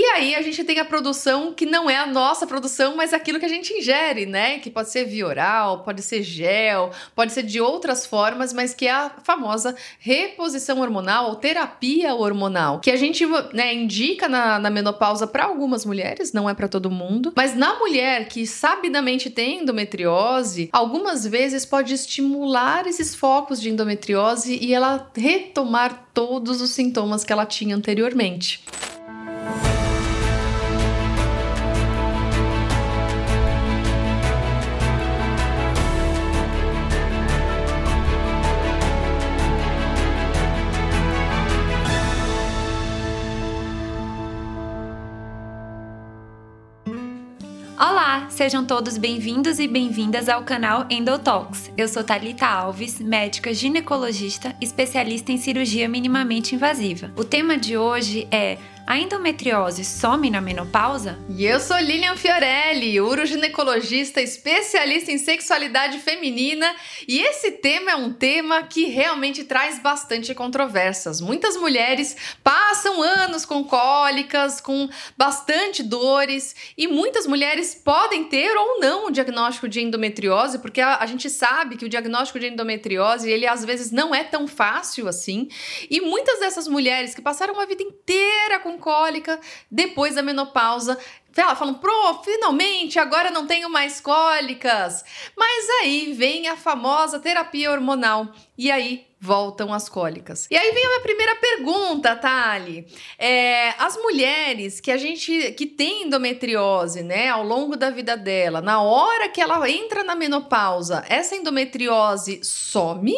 E aí a gente tem a produção que não é a nossa produção, mas aquilo que a gente ingere, né? Que pode ser via oral, pode ser gel, pode ser de outras formas, mas que é a famosa reposição hormonal ou terapia hormonal, que a gente né, indica na, na menopausa para algumas mulheres, não é para todo mundo, mas na mulher que sabidamente tem endometriose, algumas vezes pode estimular esses focos de endometriose e ela retomar todos os sintomas que ela tinha anteriormente. Sejam todos bem-vindos e bem-vindas ao canal Endotalks. Eu sou Talita Alves, médica ginecologista, especialista em cirurgia minimamente invasiva. O tema de hoje é a endometriose some na menopausa? E eu sou Lilian Fiorelli, uroginecologista especialista em sexualidade feminina, e esse tema é um tema que realmente traz bastante controvérsias. Muitas mulheres passam anos com cólicas, com bastante dores, e muitas mulheres podem ter ou não o diagnóstico de endometriose, porque a, a gente sabe que o diagnóstico de endometriose, ele às vezes não é tão fácil assim, e muitas dessas mulheres que passaram a vida inteira com cólica depois da menopausa. Ela falam, pro, finalmente, agora não tenho mais cólicas. Mas aí vem a famosa terapia hormonal. E aí voltam as cólicas. E aí vem a minha primeira pergunta, Thali. É, as mulheres que a gente que tem endometriose, né, ao longo da vida dela, na hora que ela entra na menopausa, essa endometriose some?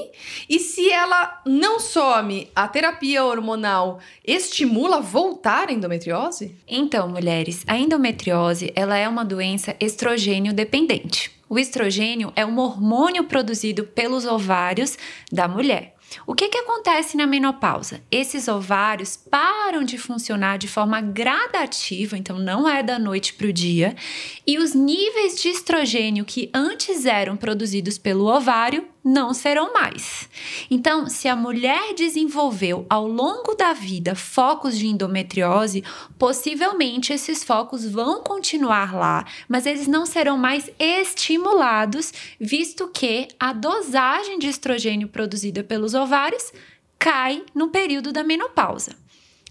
E se ela não some, a terapia hormonal estimula a voltar a endometriose? Então, mulheres, a endometriose, ela é uma doença estrogênio dependente. O estrogênio é um hormônio produzido pelos ovários da mulher. O que, que acontece na menopausa? Esses ovários param de funcionar de forma gradativa, então não é da noite para o dia, e os níveis de estrogênio que antes eram produzidos pelo ovário não serão mais. Então, se a mulher desenvolveu ao longo da vida focos de endometriose, possivelmente esses focos vão continuar lá, mas eles não serão mais estimulados, visto que a dosagem de estrogênio produzida pelos ovários cai no período da menopausa.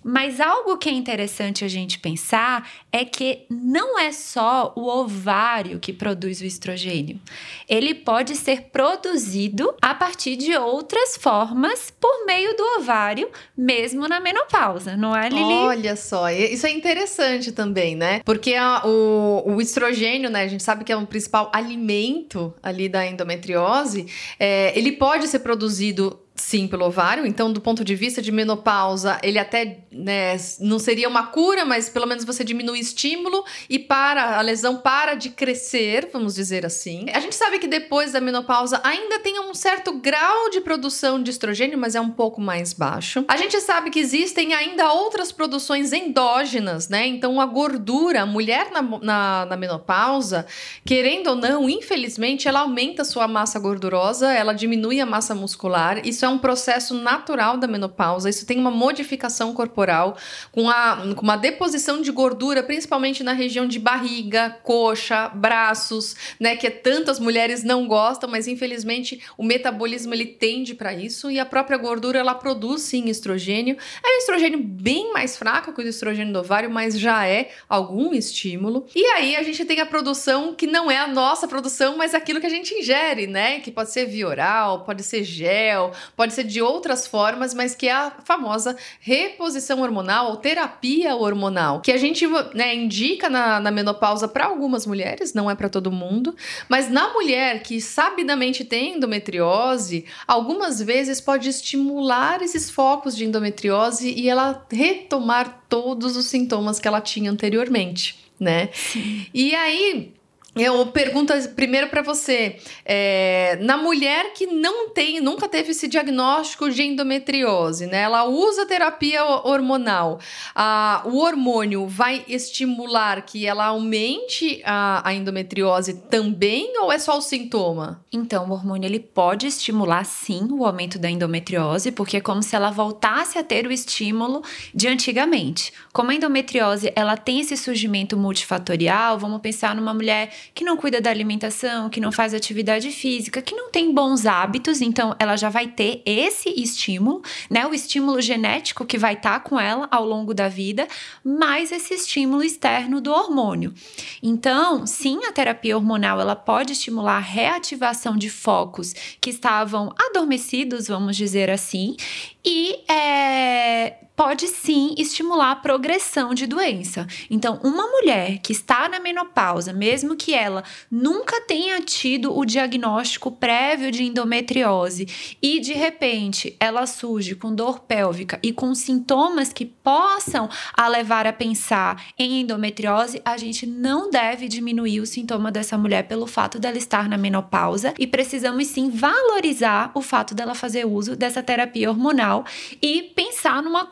Mas algo que é interessante a gente pensar é que não é só o ovário que produz o estrogênio. Ele pode ser produzido a partir de outras formas por meio do ovário, mesmo na menopausa, não é, Lili? Olha só, isso é interessante também, né? Porque a, o, o, estrogênio, né, a gente sabe que é o principal alimento ali da endometriose, é, ele pode ser produzido Sim, pelo ovário. Então, do ponto de vista de menopausa, ele até né, não seria uma cura, mas pelo menos você diminui o estímulo e para a lesão para de crescer, vamos dizer assim. A gente sabe que depois da menopausa ainda tem um certo grau de produção de estrogênio, mas é um pouco mais baixo. A gente sabe que existem ainda outras produções endógenas, né? Então, a gordura, a mulher na, na, na menopausa, querendo ou não, infelizmente, ela aumenta a sua massa gordurosa, ela diminui a massa muscular. Isso é é um processo natural da menopausa, isso tem uma modificação corporal, com, a, com uma deposição de gordura, principalmente na região de barriga, coxa, braços, né? Que tantas mulheres não gostam, mas infelizmente o metabolismo ele tende para isso e a própria gordura ela produz sim estrogênio. É um estrogênio bem mais fraco que o estrogênio do ovário, mas já é algum estímulo. E aí a gente tem a produção que não é a nossa produção, mas aquilo que a gente ingere, né? Que pode ser via oral, pode ser gel, pode ser de outras formas, mas que é a famosa reposição hormonal ou terapia hormonal, que a gente né, indica na, na menopausa para algumas mulheres, não é para todo mundo, mas na mulher que sabidamente tem endometriose, algumas vezes pode estimular esses focos de endometriose e ela retomar todos os sintomas que ela tinha anteriormente, né? Sim. E aí eu pergunto primeiro para você, é, na mulher que não tem, nunca teve esse diagnóstico de endometriose, né? Ela usa terapia hormonal. Ah, o hormônio vai estimular que ela aumente a, a, endometriose também ou é só o sintoma? Então, o hormônio ele pode estimular sim o aumento da endometriose, porque é como se ela voltasse a ter o estímulo de antigamente. Como a endometriose ela tem esse surgimento multifatorial, vamos pensar numa mulher que não cuida da alimentação, que não faz atividade física, que não tem bons hábitos, então ela já vai ter esse estímulo, né? O estímulo genético que vai estar tá com ela ao longo da vida, mais esse estímulo externo do hormônio. Então, sim, a terapia hormonal ela pode estimular a reativação de focos que estavam adormecidos, vamos dizer assim, e é, pode sim estimular a progressão de doença. Então, uma mulher que está na menopausa, mesmo que ela nunca tenha tido o diagnóstico prévio de endometriose e de repente ela surge com dor pélvica e com sintomas que possam a levar a pensar em endometriose, a gente não deve diminuir o sintoma dessa mulher pelo fato dela estar na menopausa e precisamos sim valorizar o fato dela fazer uso dessa terapia hormonal e pensar numa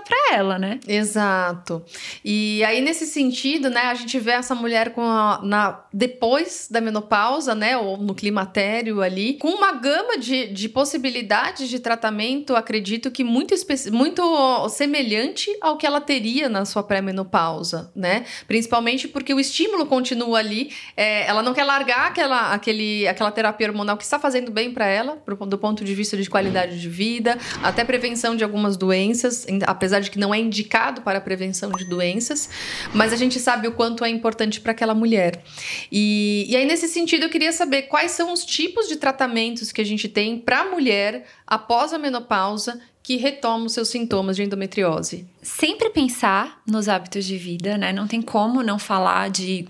para ela, né? Exato. E aí, nesse sentido, né, a gente vê essa mulher com a, na, depois da menopausa, né, ou no climatério ali, com uma gama de, de possibilidades de tratamento, acredito que muito, muito semelhante ao que ela teria na sua pré-menopausa, né? Principalmente porque o estímulo continua ali, é, ela não quer largar aquela, aquele, aquela terapia hormonal que está fazendo bem para ela, pro, do ponto de vista de qualidade de vida, até prevenção de algumas doenças, apesar apesar de que não é indicado para a prevenção de doenças, mas a gente sabe o quanto é importante para aquela mulher. E, e aí, nesse sentido, eu queria saber quais são os tipos de tratamentos que a gente tem para a mulher após a menopausa que retoma os seus sintomas de endometriose. Sempre pensar nos hábitos de vida, né? Não tem como não falar de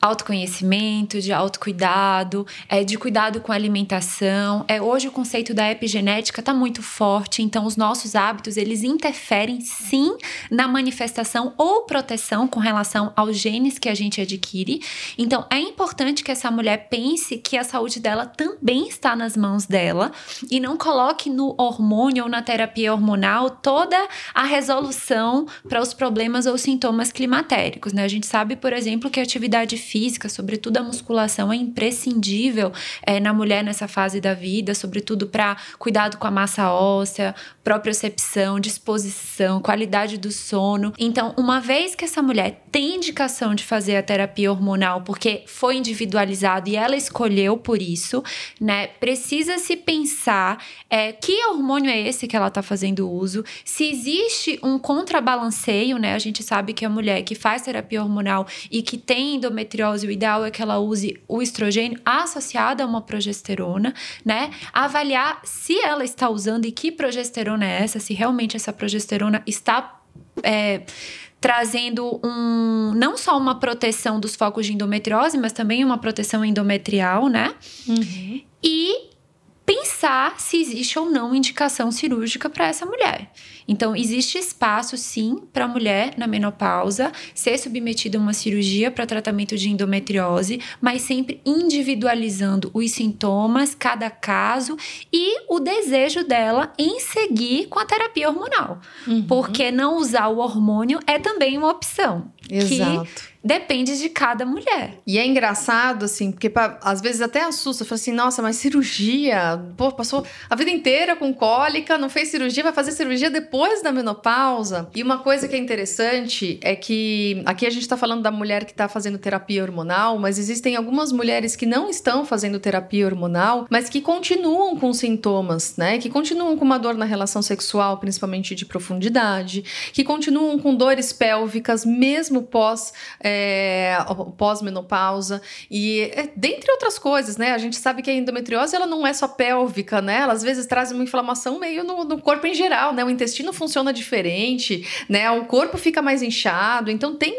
autoconhecimento, de autocuidado, é, de cuidado com a alimentação. É, hoje o conceito da epigenética está muito forte, então os nossos hábitos eles interferem sim na manifestação ou proteção com relação aos genes que a gente adquire. Então é importante que essa mulher pense que a saúde dela também está nas mãos dela e não coloque no hormônio ou na terapia hormonal toda a resolução para os problemas ou sintomas climatéricos. Né? A gente sabe, por exemplo, que a atividade física, sobretudo a musculação, é imprescindível é, na mulher nessa fase da vida, sobretudo para cuidado com a massa óssea, propriocepção, disposição, qualidade do sono. Então, uma vez que essa mulher tem indicação de fazer a terapia hormonal porque foi individualizado e ela escolheu por isso, né? Precisa se pensar é, que hormônio é esse que ela está fazendo uso, se existe um contrabalanceio, né? A gente sabe que a mulher que faz terapia hormonal e que tem endometriose endometriose, o ideal é que ela use o estrogênio associado a uma progesterona, né? Avaliar se ela está usando e que progesterona é essa, se realmente essa progesterona está. É, trazendo um não só uma proteção dos focos de endometriose, mas também uma proteção endometrial, né? Uhum. E pensar se existe ou não indicação cirúrgica para essa mulher. Então, existe espaço, sim, para a mulher na menopausa ser submetida a uma cirurgia para tratamento de endometriose, mas sempre individualizando os sintomas, cada caso e o desejo dela em seguir com a terapia hormonal. Uhum. Porque não usar o hormônio é também uma opção. Exato. Que depende de cada mulher. E é engraçado, assim, porque pra, às vezes até assusta. Fala assim, nossa, mas cirurgia? Pô, passou a vida inteira com cólica, não fez cirurgia, vai fazer cirurgia depois da menopausa. E uma coisa que é interessante é que aqui a gente tá falando da mulher que tá fazendo terapia hormonal, mas existem algumas mulheres que não estão fazendo terapia hormonal, mas que continuam com sintomas, né? Que continuam com uma dor na relação sexual, principalmente de profundidade, que continuam com dores pélvicas, mesmo pós. É, é, pós-menopausa e é, dentre outras coisas, né? A gente sabe que a endometriose ela não é só pélvica, né? Ela às vezes traz uma inflamação meio no, no corpo em geral, né? O intestino intestino funciona diferente, né? O corpo fica mais inchado. Então tem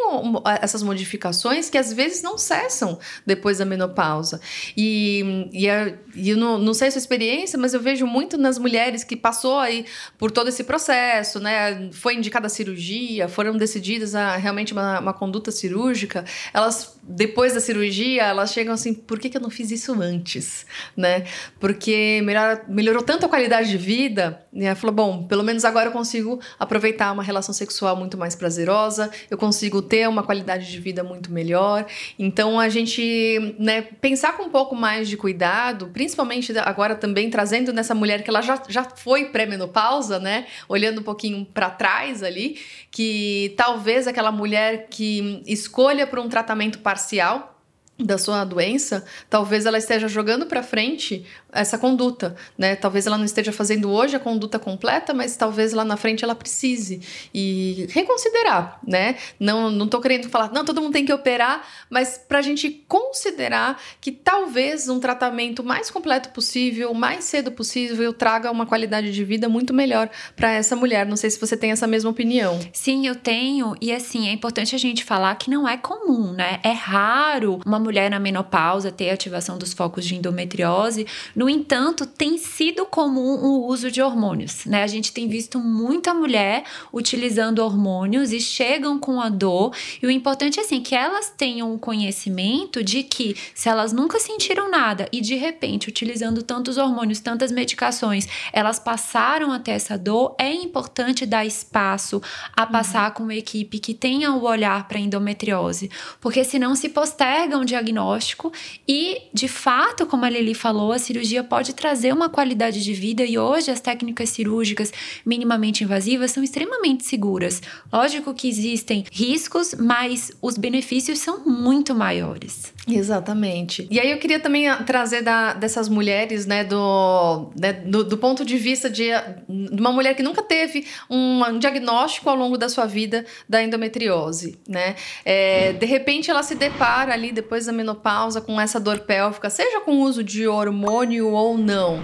essas modificações que às vezes não cessam depois da menopausa. E, e, e eu não, não sei a sua experiência, mas eu vejo muito nas mulheres que passou aí por todo esse processo, né? Foi indicada a cirurgia, foram decididas a realmente uma, uma conduta cirúrgica. Elas, depois da cirurgia, elas chegam assim, por que, que eu não fiz isso antes, né? Porque melhor, melhorou tanto a qualidade de vida, e ela falou, bom, pelo menos agora eu consigo aproveitar uma relação sexual muito mais prazerosa, eu consigo ter uma qualidade de vida muito melhor. Então a gente, né, pensar com um pouco mais de cuidado, principalmente agora também trazendo nessa mulher que ela já, já foi pré-menopausa, né? Olhando um pouquinho para trás ali, que talvez aquela mulher que escolha por um tratamento parcial da sua doença, talvez ela esteja jogando para frente essa conduta, né? Talvez ela não esteja fazendo hoje a conduta completa, mas talvez lá na frente ela precise e reconsiderar, né? Não, não tô querendo falar, não, todo mundo tem que operar, mas para a gente considerar que talvez um tratamento mais completo possível, mais cedo possível, traga uma qualidade de vida muito melhor para essa mulher. Não sei se você tem essa mesma opinião. Sim, eu tenho, e assim, é importante a gente falar que não é comum, né? É raro uma mulher na menopausa ter ativação dos focos de endometriose no entanto, tem sido comum o uso de hormônios, né? A gente tem visto muita mulher utilizando hormônios e chegam com a dor. E o importante é assim que elas tenham o conhecimento de que se elas nunca sentiram nada e de repente utilizando tantos hormônios, tantas medicações, elas passaram até essa dor, é importante dar espaço a passar uhum. com uma equipe que tenha o olhar para endometriose, porque senão se posterga um diagnóstico e, de fato, como a Lili falou, a cirurgia pode trazer uma qualidade de vida e hoje as técnicas cirúrgicas minimamente invasivas são extremamente seguras. Lógico que existem riscos, mas os benefícios são muito maiores. Exatamente. E aí eu queria também ah, trazer da, dessas mulheres, né, do, né, do, do, ponto de vista de, de, uma mulher que nunca teve um, um, diagnóstico ao longo da sua vida da endometriose, né? É, de repente ela se depara ali depois da menopausa com essa dor pélvica, seja com uso de hormônio ou não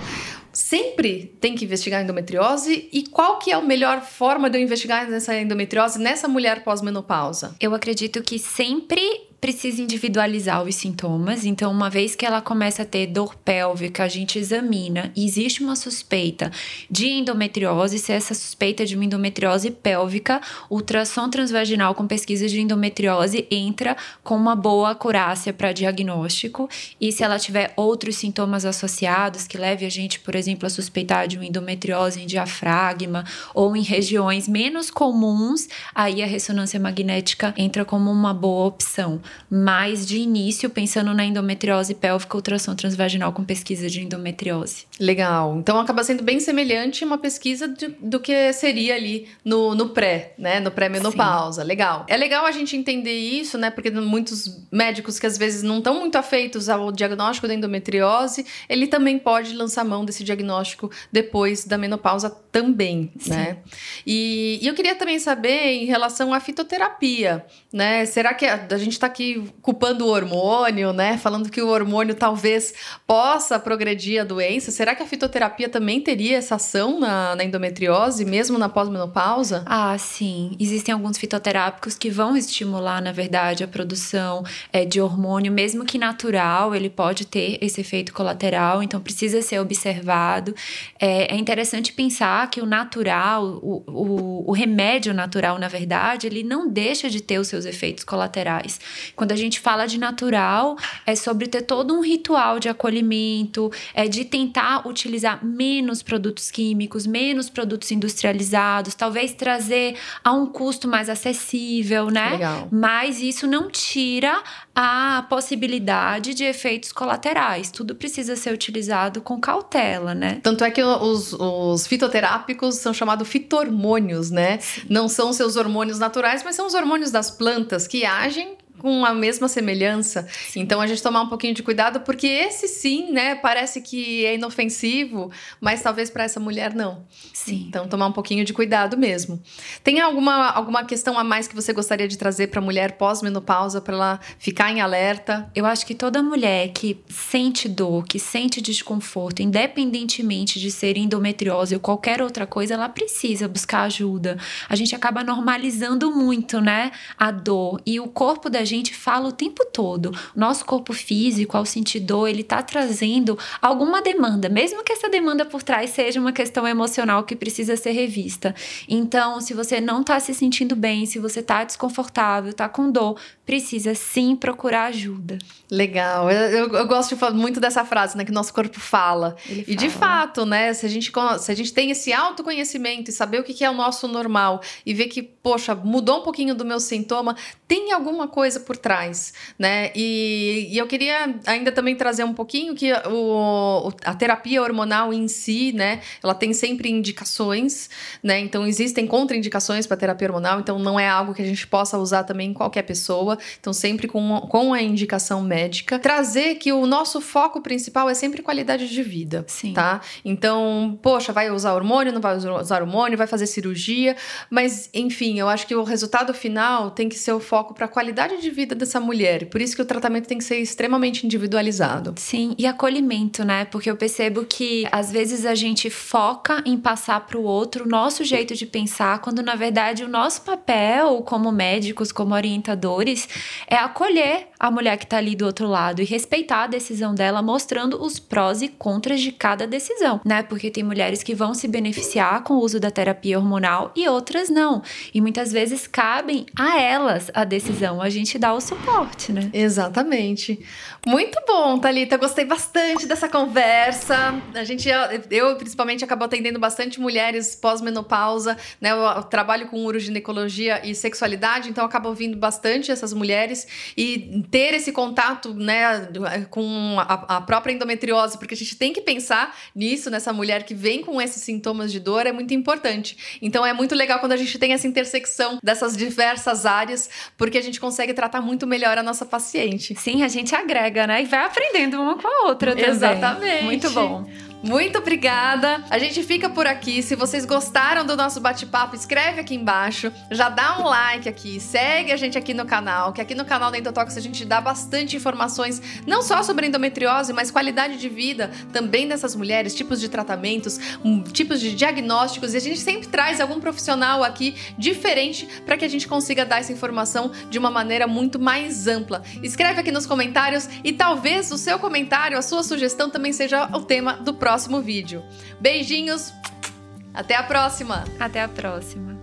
sempre tem que investigar a endometriose e qual que é a melhor forma de eu investigar essa endometriose nessa mulher pós-menopausa? Eu acredito que sempre precisa individualizar os sintomas. Então, uma vez que ela começa a ter dor pélvica, a gente examina existe uma suspeita de endometriose. Se essa suspeita de uma endometriose pélvica, ultrassom transvaginal com pesquisa de endometriose entra com uma boa acurácia para diagnóstico. E se ela tiver outros sintomas associados que leve a gente, por exemplo, a suspeitar de uma endometriose em diafragma ou em regiões menos comuns, aí a ressonância magnética entra como uma boa opção mas de início pensando na endometriose pélvica, ultrassom transvaginal com pesquisa de endometriose. Legal. Então acaba sendo bem semelhante uma pesquisa de, do que seria ali no, no pré, né? No pré-menopausa. Legal. É legal a gente entender isso, né? Porque muitos médicos que às vezes não estão muito afeitos ao diagnóstico da endometriose, ele também pode lançar mão desse diagnóstico depois da menopausa também, Sim. né? E, e eu queria também saber em relação à fitoterapia, né? Será que a, a gente está aqui culpando o hormônio, né? Falando que o hormônio talvez possa progredir a doença. Será que a fitoterapia também teria essa ação na, na endometriose, mesmo na pós-menopausa? Ah, sim. Existem alguns fitoterápicos que vão estimular, na verdade, a produção é, de hormônio, mesmo que natural, ele pode ter esse efeito colateral, então precisa ser observado. É, é interessante pensar que o natural, o, o, o remédio natural, na verdade, ele não deixa de ter os seus efeitos colaterais. Quando a gente fala de natural, é sobre ter todo um ritual de acolhimento, é de tentar utilizar menos produtos químicos, menos produtos industrializados, talvez trazer a um custo mais acessível, né? Legal. Mas isso não tira a possibilidade de efeitos colaterais. Tudo precisa ser utilizado com cautela, né? Tanto é que os, os fitoterápicos são chamados fitormônios, né? Não são seus hormônios naturais, mas são os hormônios das plantas que agem com a mesma semelhança. Sim. Então a gente tomar um pouquinho de cuidado, porque esse sim, né, parece que é inofensivo, mas talvez para essa mulher não. Sim. Então tomar um pouquinho de cuidado mesmo. Tem alguma, alguma questão a mais que você gostaria de trazer para a mulher pós-menopausa para ela ficar em alerta? Eu acho que toda mulher que sente dor, que sente desconforto, independentemente de ser endometriose ou qualquer outra coisa, ela precisa buscar ajuda. A gente acaba normalizando muito, né, a dor e o corpo da gente fala o tempo todo. Nosso corpo físico, ao sentir dor, ele tá trazendo alguma demanda, mesmo que essa demanda por trás seja uma questão emocional que precisa ser revista. Então, se você não tá se sentindo bem, se você tá desconfortável, tá com dor, precisa sim procurar ajuda. Legal. Eu, eu, gosto de muito dessa frase, né? Que nosso corpo fala. E de fato, né? Se a, gente, se a gente tem esse autoconhecimento e saber o que é o nosso normal e ver que, poxa, mudou um pouquinho do meu sintoma, tem alguma coisa por trás, né? E, e eu queria ainda também trazer um pouquinho que o, a terapia hormonal em si, né? Ela tem sempre indicações, né? Então existem contraindicações para terapia hormonal, então não é algo que a gente possa usar também em qualquer pessoa. Então sempre com, com a indicação médica. Trazer que o nosso foco principal é sempre qualidade de vida, Sim. tá? Então, poxa, vai usar hormônio, não vai usar hormônio, vai fazer cirurgia, mas enfim, eu acho que o resultado final tem que ser o foco para a qualidade de vida dessa mulher. Por isso que o tratamento tem que ser extremamente individualizado. Sim, e acolhimento, né? Porque eu percebo que às vezes a gente foca em passar para o outro o nosso jeito de pensar, quando na verdade o nosso papel como médicos, como orientadores, é acolher a mulher que está ali do outro lado e respeitar a decisão dela, mostrando os prós e contras de cada decisão, né? Porque tem mulheres que vão se beneficiar com o uso da terapia hormonal e outras não. E muitas vezes cabem a elas a decisão. A gente dá o suporte, né? Exatamente. Muito bom, Thalita. Gostei bastante dessa conversa. A gente, eu principalmente, acabo atendendo bastante mulheres pós-menopausa, né? Eu, trabalho com uroginecologia e sexualidade, então acabo ouvindo bastante essas mulheres e ter esse contato, né, com a, a própria endometriose, porque a gente tem que pensar nisso, nessa mulher que vem com esses sintomas de dor, é muito importante. Então é muito legal quando a gente tem essa intersecção dessas diversas áreas, porque a gente consegue tratar muito melhor a nossa paciente. Sim, a gente agrega, né? E vai aprendendo uma com a outra também. Exatamente. Muito bom. Muito obrigada. A gente fica por aqui. Se vocês gostaram do nosso bate-papo, escreve aqui embaixo. Já dá um like aqui. Segue a gente aqui no canal, que aqui no canal da Endotox a gente dá bastante informações, não só sobre endometriose, mas qualidade de vida também dessas mulheres, tipos de tratamentos, um, tipos de diagnósticos. E a gente sempre traz algum profissional aqui diferente para que a gente consiga dar essa informação de uma maneira muito mais ampla. Escreve aqui nos comentários e talvez o seu comentário, a sua sugestão também seja o tema do próximo próximo vídeo. Beijinhos, até a próxima! Até a próxima!